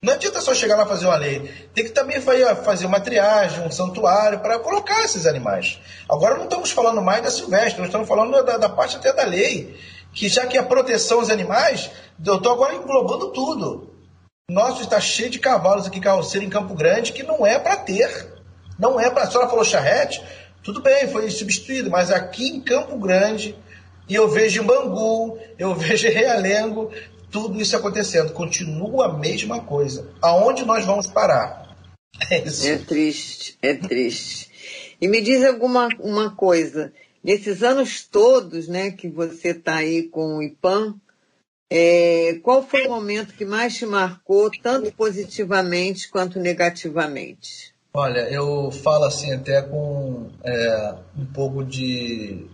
Não adianta só chegar lá fazer uma lei. Tem que também fazer uma triagem, um santuário para colocar esses animais. Agora não estamos falando mais da silvestre, nós estamos falando da, da parte até da lei. Que já que a proteção aos animais, eu estou agora englobando tudo. Nosso está cheio de cavalos aqui, carroceiro em Campo Grande, que não é para ter. Não é para. A senhora falou charrete, tudo bem, foi substituído, mas aqui em Campo Grande, e eu vejo em Bangu, eu vejo Realengo, tudo isso acontecendo. Continua a mesma coisa. Aonde nós vamos parar? É, isso. é triste, é triste. E me diz alguma uma coisa. Nesses anos todos né, que você está aí com o IPAM, é, qual foi o momento que mais te marcou, tanto positivamente quanto negativamente? Olha, eu falo assim até com é, um pouco de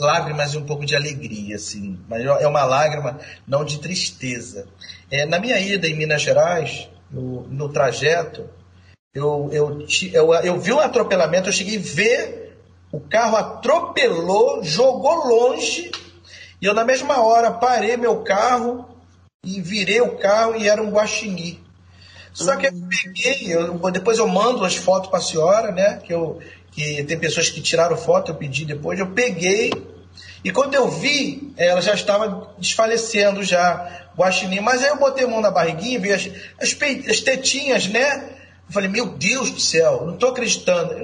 lágrimas e um pouco de alegria, assim. Mas é uma lágrima não de tristeza. É, na minha ida em Minas Gerais, no, no trajeto, eu, eu, eu, eu vi um atropelamento, eu cheguei a ver, o carro atropelou, jogou longe, e eu na mesma hora parei meu carro e virei o carro e era um guaxinim. Só que eu peguei, eu, depois eu mando as fotos para a senhora, né? Que, eu, que tem pessoas que tiraram foto, eu pedi depois, eu peguei. E quando eu vi, ela já estava desfalecendo já, guaxinim. Mas aí eu botei a mão na barriguinha, vi as, as, as tetinhas, né? Eu falei, meu Deus do céu, não estou acreditando.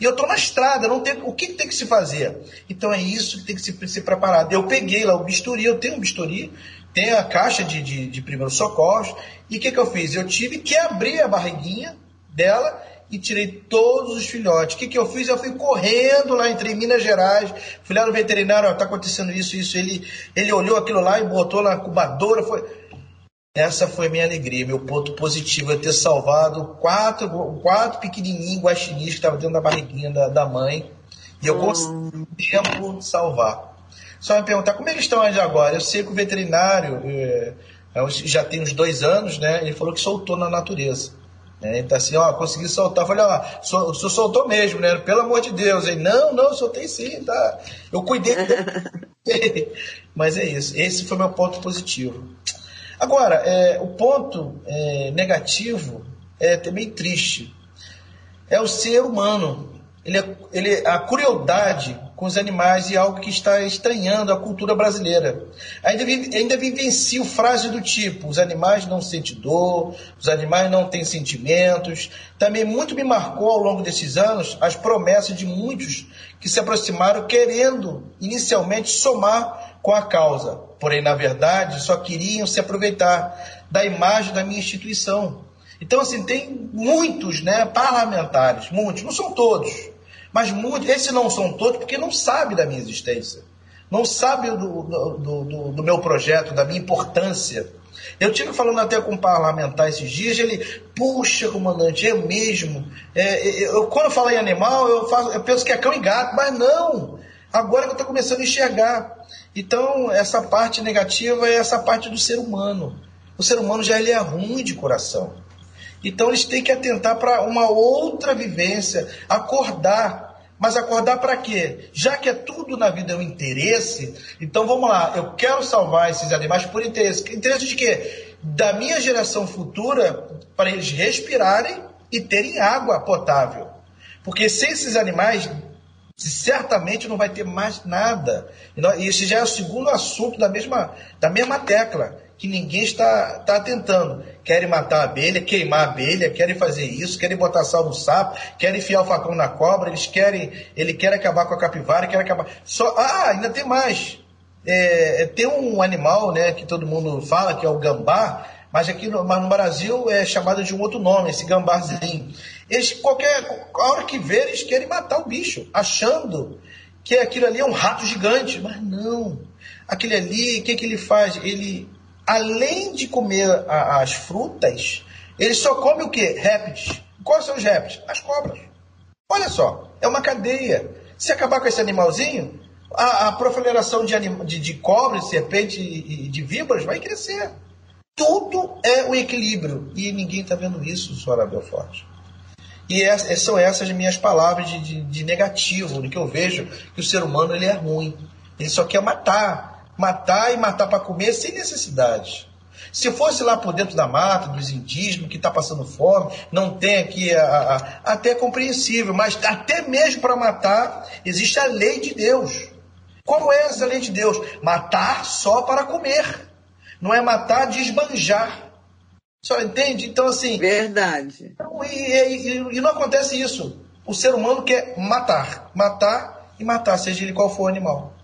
e eu estou na estrada, não tem, o que, que, tem que se fazer? Então é isso que tem que se, se preparar. Eu peguei lá o bisturi, eu tenho um bisturi, tem a caixa de, de, de primeiros socorros. E o que, que eu fiz? Eu tive que abrir a barriguinha dela e tirei todos os filhotes. O que, que eu fiz? Eu fui correndo lá entre Minas Gerais, fui lá no veterinário, está acontecendo isso, isso. Ele, ele olhou aquilo lá e botou na incubadora. Foi... Essa foi a minha alegria, meu ponto positivo é ter salvado quatro, quatro pequenininhos guaxinins que estavam dentro da barriguinha da, da mãe. E eu consegui tempo salvar. Só me perguntar como eles estão agora. Eu sei que o veterinário é, já tem uns dois anos, né? Ele falou que soltou na natureza. Né? Ele tá assim, ó, consegui soltar. Eu falei, ó, o senhor soltou mesmo, né? Pelo amor de Deus. Ele, não, não, soltei sim, tá. Eu cuidei. Mas é isso. Esse foi meu ponto positivo. Agora, é, o ponto é, negativo é também triste. É o ser humano. Ele, é, ele, a crueldade com os animais e algo que está estranhando a cultura brasileira. Ainda, ainda vivencio frase do tipo: os animais não sentem dor, os animais não têm sentimentos. Também muito me marcou ao longo desses anos as promessas de muitos que se aproximaram querendo inicialmente somar com a causa, porém, na verdade, só queriam se aproveitar da imagem da minha instituição. Então, assim, tem muitos né, parlamentares, muitos, não são todos, mas muitos, esses não são todos porque não sabem da minha existência. Não sabem do, do, do, do meu projeto, da minha importância. Eu tive falando até com um parlamentar esses dias, ele, puxa, comandante, é mesmo. É, é eu, quando eu falo em animal, eu, faço, eu penso que é cão e gato, mas não. Agora que eu estou começando a enxergar. Então, essa parte negativa é essa parte do ser humano. O ser humano já ele é ruim de coração. Então eles têm que atentar para uma outra vivência, acordar. Mas acordar para quê? Já que é tudo na vida é um interesse, então vamos lá, eu quero salvar esses animais por interesse. Interesse de quê? Da minha geração futura, para eles respirarem e terem água potável. Porque sem esses animais, certamente não vai ter mais nada. E esse já é o segundo assunto da mesma, da mesma tecla que ninguém está, está atentando. Querem matar a abelha, queimar a abelha, querem fazer isso, querem botar sal no sapo, querem enfiar o facão na cobra, eles querem, ele quer acabar com a capivara, quer acabar. Só, ah, ainda tem mais. É, é, tem um animal, né, que todo mundo fala que é o gambá, mas aqui no, mas no Brasil é chamado de um outro nome, esse gambarzinho. Eles, qualquer a hora que ver, eles querem matar o bicho, achando que aquilo ali é um rato gigante, mas não. Aquele ali, o que, que ele faz? Ele além de comer a, as frutas, ele só come o quê? Répteis. Quais são os répteis? As cobras. Olha só, é uma cadeia. Se acabar com esse animalzinho, a, a proliferação de, anim, de, de cobras, serpentes e de víboras vai crescer. Tudo é o equilíbrio. E ninguém está vendo isso, senhora Belfort. E é, são essas minhas palavras de, de, de negativo, de que eu vejo que o ser humano ele é ruim. Ele só quer matar matar e matar para comer sem necessidade. Se fosse lá por dentro da mata, dos indígenas, que está passando fome, não tem aqui, a, a, até compreensível, mas até mesmo para matar, existe a lei de Deus. Qual é essa lei de Deus? Matar só para comer. Não é matar de esbanjar. Só entende? Então, assim. Verdade. Então, e, e, e não acontece isso. O ser humano quer matar. Matar e matar, seja ele qual for o animal.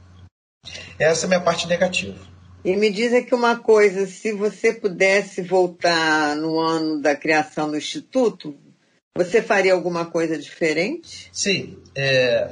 Essa é a minha parte negativa. E me diz aqui uma coisa, se você pudesse voltar no ano da criação do Instituto, você faria alguma coisa diferente? Sim. É...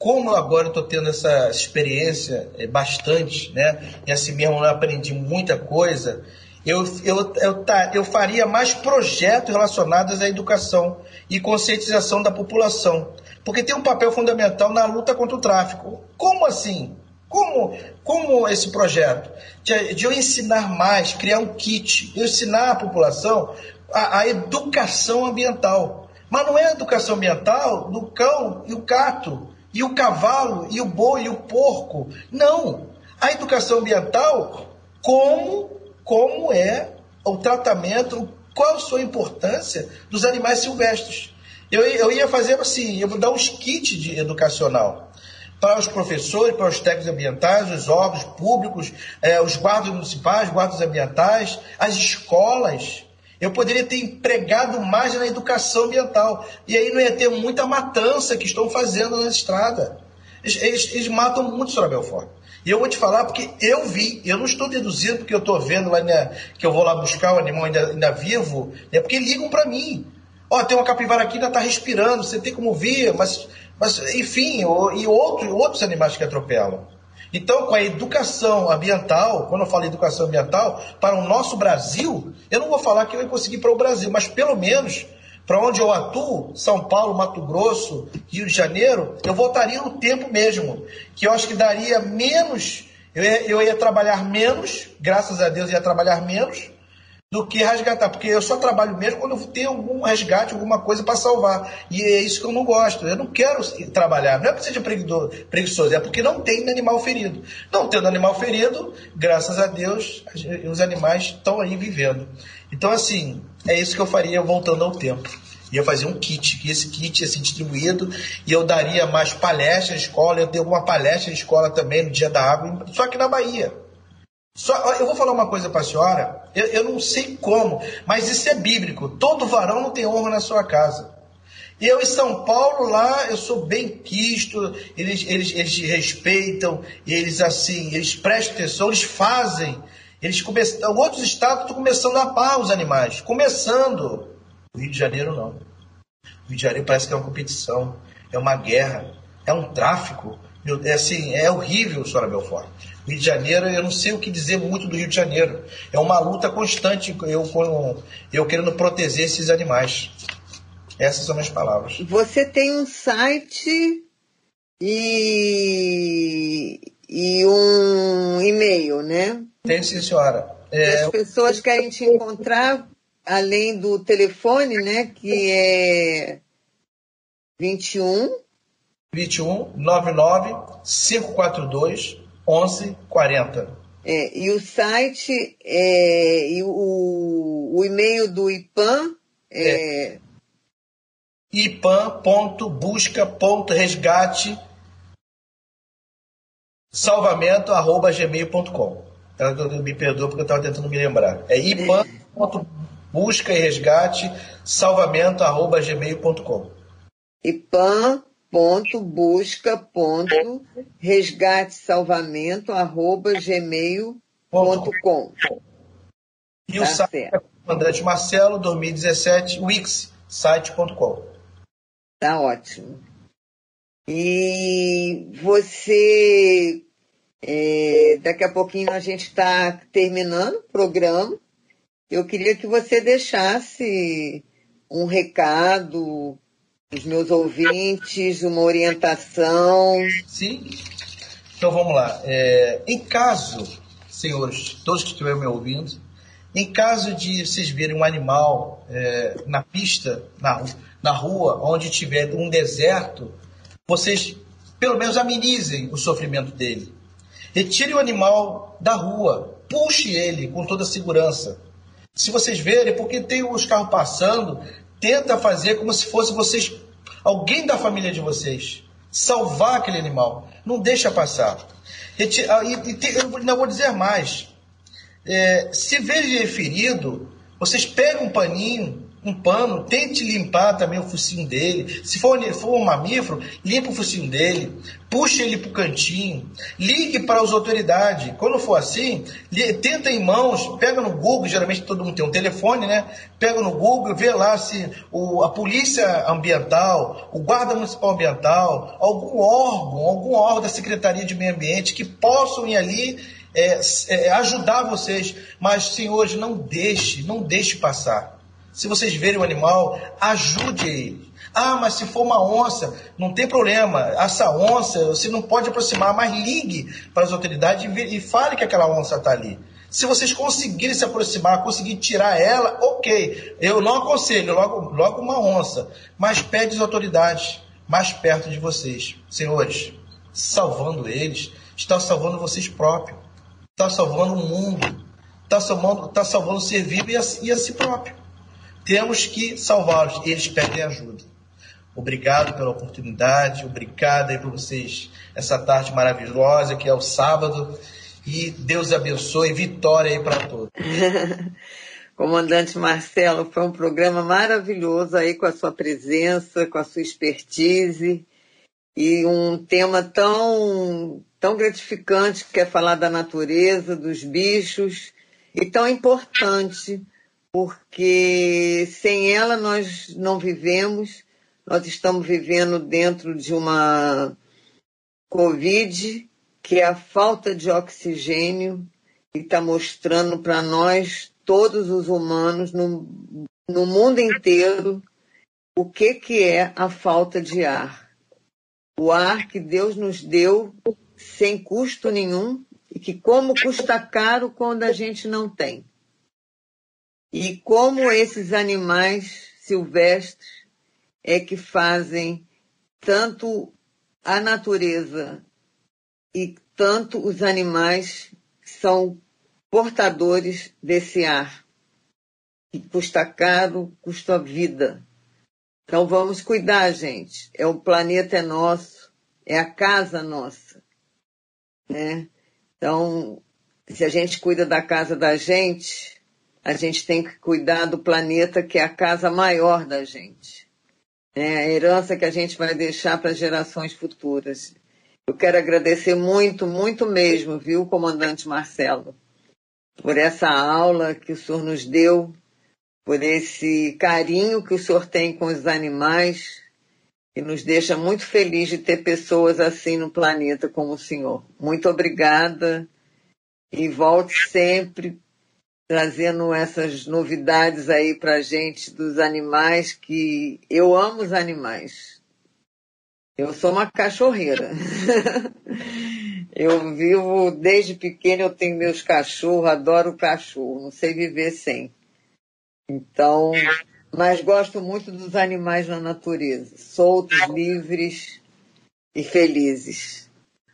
Como agora eu estou tendo essa experiência é, bastante, né? E assim mesmo eu aprendi muita coisa, eu, eu, eu, tá, eu faria mais projetos relacionados à educação e conscientização da população porque tem um papel fundamental na luta contra o tráfico. Como assim? Como, como esse projeto? De, de eu ensinar mais, criar um kit, eu ensinar a população a, a educação ambiental. Mas não é a educação ambiental do cão e o gato, e o cavalo, e o boi, e o porco. Não. A educação ambiental, como, como é o tratamento, qual a sua importância dos animais silvestres. Eu, eu ia fazer assim, eu vou dar uns kits de educacional para os professores, para os técnicos ambientais, os órgãos públicos, é, os guardas municipais, guardas ambientais, as escolas. Eu poderia ter empregado mais na educação ambiental. E aí não ia ter muita matança que estão fazendo na estrada. Eles, eles, eles matam muito, Sra. Belfort. E eu vou te falar porque eu vi, eu não estou deduzindo porque eu estou vendo lá né, que eu vou lá buscar o animal ainda, ainda vivo, é porque ligam para mim. Ó, tem uma capivara aqui, ainda está respirando, você tem como ver, mas, mas enfim, e outro, outros animais que atropelam. Então, com a educação ambiental, quando eu falo educação ambiental, para o nosso Brasil, eu não vou falar que eu ia conseguir para o Brasil, mas pelo menos para onde eu atuo, São Paulo, Mato Grosso, Rio de Janeiro, eu voltaria no tempo mesmo, que eu acho que daria menos, eu ia, eu ia trabalhar menos, graças a Deus ia trabalhar menos, do que resgatar, porque eu só trabalho mesmo quando eu tenho algum resgate, alguma coisa para salvar. E é isso que eu não gosto. Eu não quero trabalhar. Não é porque seja preguiçoso, é porque não tem animal ferido. Não tendo animal ferido, graças a Deus, os animais estão aí vivendo. Então, assim, é isso que eu faria voltando ao tempo. Ia fazer um kit, que esse kit ia ser distribuído e eu daria mais palestras na escola. Eu tenho uma palestra na escola também no Dia da Água, só que na Bahia. Só, eu vou falar uma coisa para a senhora, eu, eu não sei como, mas isso é bíblico. Todo varão não tem honra na sua casa. Eu em São Paulo, lá, eu sou bem quisto, eles, eles, eles respeitam, eles assim, eles prestam atenção, eles fazem. Eles começam, outros estados estão começando a par os animais, começando. O Rio de Janeiro não. O Rio de Janeiro parece que é uma competição, é uma guerra, é um tráfico. É assim, é horrível, senhora Belfort. Rio de Janeiro, eu não sei o que dizer muito do Rio de Janeiro. É uma luta constante, eu, eu querendo proteger esses animais. Essas são minhas palavras. Você tem um site e, e um e-mail, né? Tem sim, senhora. É... As pessoas querem te encontrar, além do telefone, né? Que é 21 21 99 542 1140. É, e o site é, e o, o e-mail do IPAM é, é ipan.busca.resgate salvamento@gmail.com. Me perdoa porque eu estava tentando me lembrar. É ipan busca e resgate salvamento arroba gmail.com ipan.busca.resgate salvamento arroba gmail.com E tá o site certo. é Marcelo 2017 wix site.com Tá ótimo. E você é, daqui a pouquinho a gente está terminando o programa. Eu queria que você deixasse um recado os meus ouvintes, uma orientação. Sim. Então vamos lá. É, em caso, senhores, todos que estiverem me ouvindo, em caso de vocês verem um animal é, na pista, na, na rua, onde tiver um deserto, vocês pelo menos amenizem o sofrimento dele. Retire o animal da rua, puxe ele com toda a segurança. Se vocês verem, porque tem os carros passando, tenta fazer como se fosse vocês, alguém da família de vocês, salvar aquele animal. Não deixa passar. E, e, eu não vou dizer mais. É, se veja ferido, vocês pegam um paninho, um pano, tente limpar também o focinho dele. Se for, for um mamífero, limpa o focinho dele, puxa ele para o cantinho, ligue para as autoridades. Quando for assim, tenta em mãos, pega no Google, geralmente todo mundo tem um telefone, né? Pega no Google, vê lá se o, a polícia ambiental, o guarda municipal ambiental, algum órgão, algum órgão da Secretaria de Meio Ambiente que possam ir ali é, é, ajudar vocês. Mas, senhores, não deixe, não deixe passar. Se vocês verem o animal, ajude ele. Ah, mas se for uma onça, não tem problema. Essa onça, você não pode aproximar, mas ligue para as autoridades e, fale que aquela onça está ali. Se vocês conseguirem se aproximar, conseguir tirar ela, ok. Eu não aconselho logo, logo uma onça, mas pede às autoridades mais perto de vocês. Senhores, salvando eles, está salvando vocês próprios. Está salvando o mundo. Está salvando, está salvando o ser vivo e a, e a si próprio. Temos que salvá-los. Eles pedem ajuda. Obrigado pela oportunidade, obrigado aí por vocês essa tarde maravilhosa que é o sábado e Deus abençoe, vitória aí para todos. Comandante Marcelo, foi um programa maravilhoso aí com a sua presença, com a sua expertise e um tema tão tão gratificante que é falar da natureza, dos bichos e tão importante porque sem ela nós não vivemos, nós estamos vivendo dentro de uma Covid, que é a falta de oxigênio, e está mostrando para nós, todos os humanos, no, no mundo inteiro, o que, que é a falta de ar. O ar que Deus nos deu sem custo nenhum e que como custa caro quando a gente não tem. E como esses animais silvestres é que fazem tanto a natureza e tanto os animais são portadores desse ar, que custa caro, custa vida. Então vamos cuidar, gente. É o planeta é nosso, é a casa nossa, né? Então, se a gente cuida da casa da gente, a gente tem que cuidar do planeta que é a casa maior da gente. É a herança que a gente vai deixar para gerações futuras. Eu quero agradecer muito, muito mesmo, viu, comandante Marcelo, por essa aula que o senhor nos deu, por esse carinho que o senhor tem com os animais, que nos deixa muito feliz de ter pessoas assim no planeta como o senhor. Muito obrigada e volte sempre trazendo essas novidades aí para gente dos animais que eu amo os animais. Eu sou uma cachorreira. eu vivo desde pequeno, eu tenho meus cachorros, adoro cachorro, não sei viver sem. Então, mas gosto muito dos animais na natureza, soltos, livres e felizes.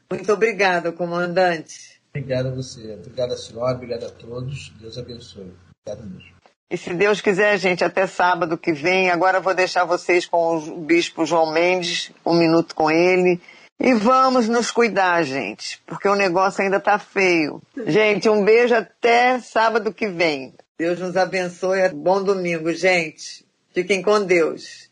Muito obrigada, comandante. Obrigado a você. Obrigado a senhora, obrigado a todos. Deus abençoe. Obrigado mesmo. E se Deus quiser, gente, até sábado que vem. Agora vou deixar vocês com o bispo João Mendes, um minuto com ele. E vamos nos cuidar, gente, porque o negócio ainda tá feio. Gente, um beijo até sábado que vem. Deus nos abençoe. Bom domingo, gente. Fiquem com Deus.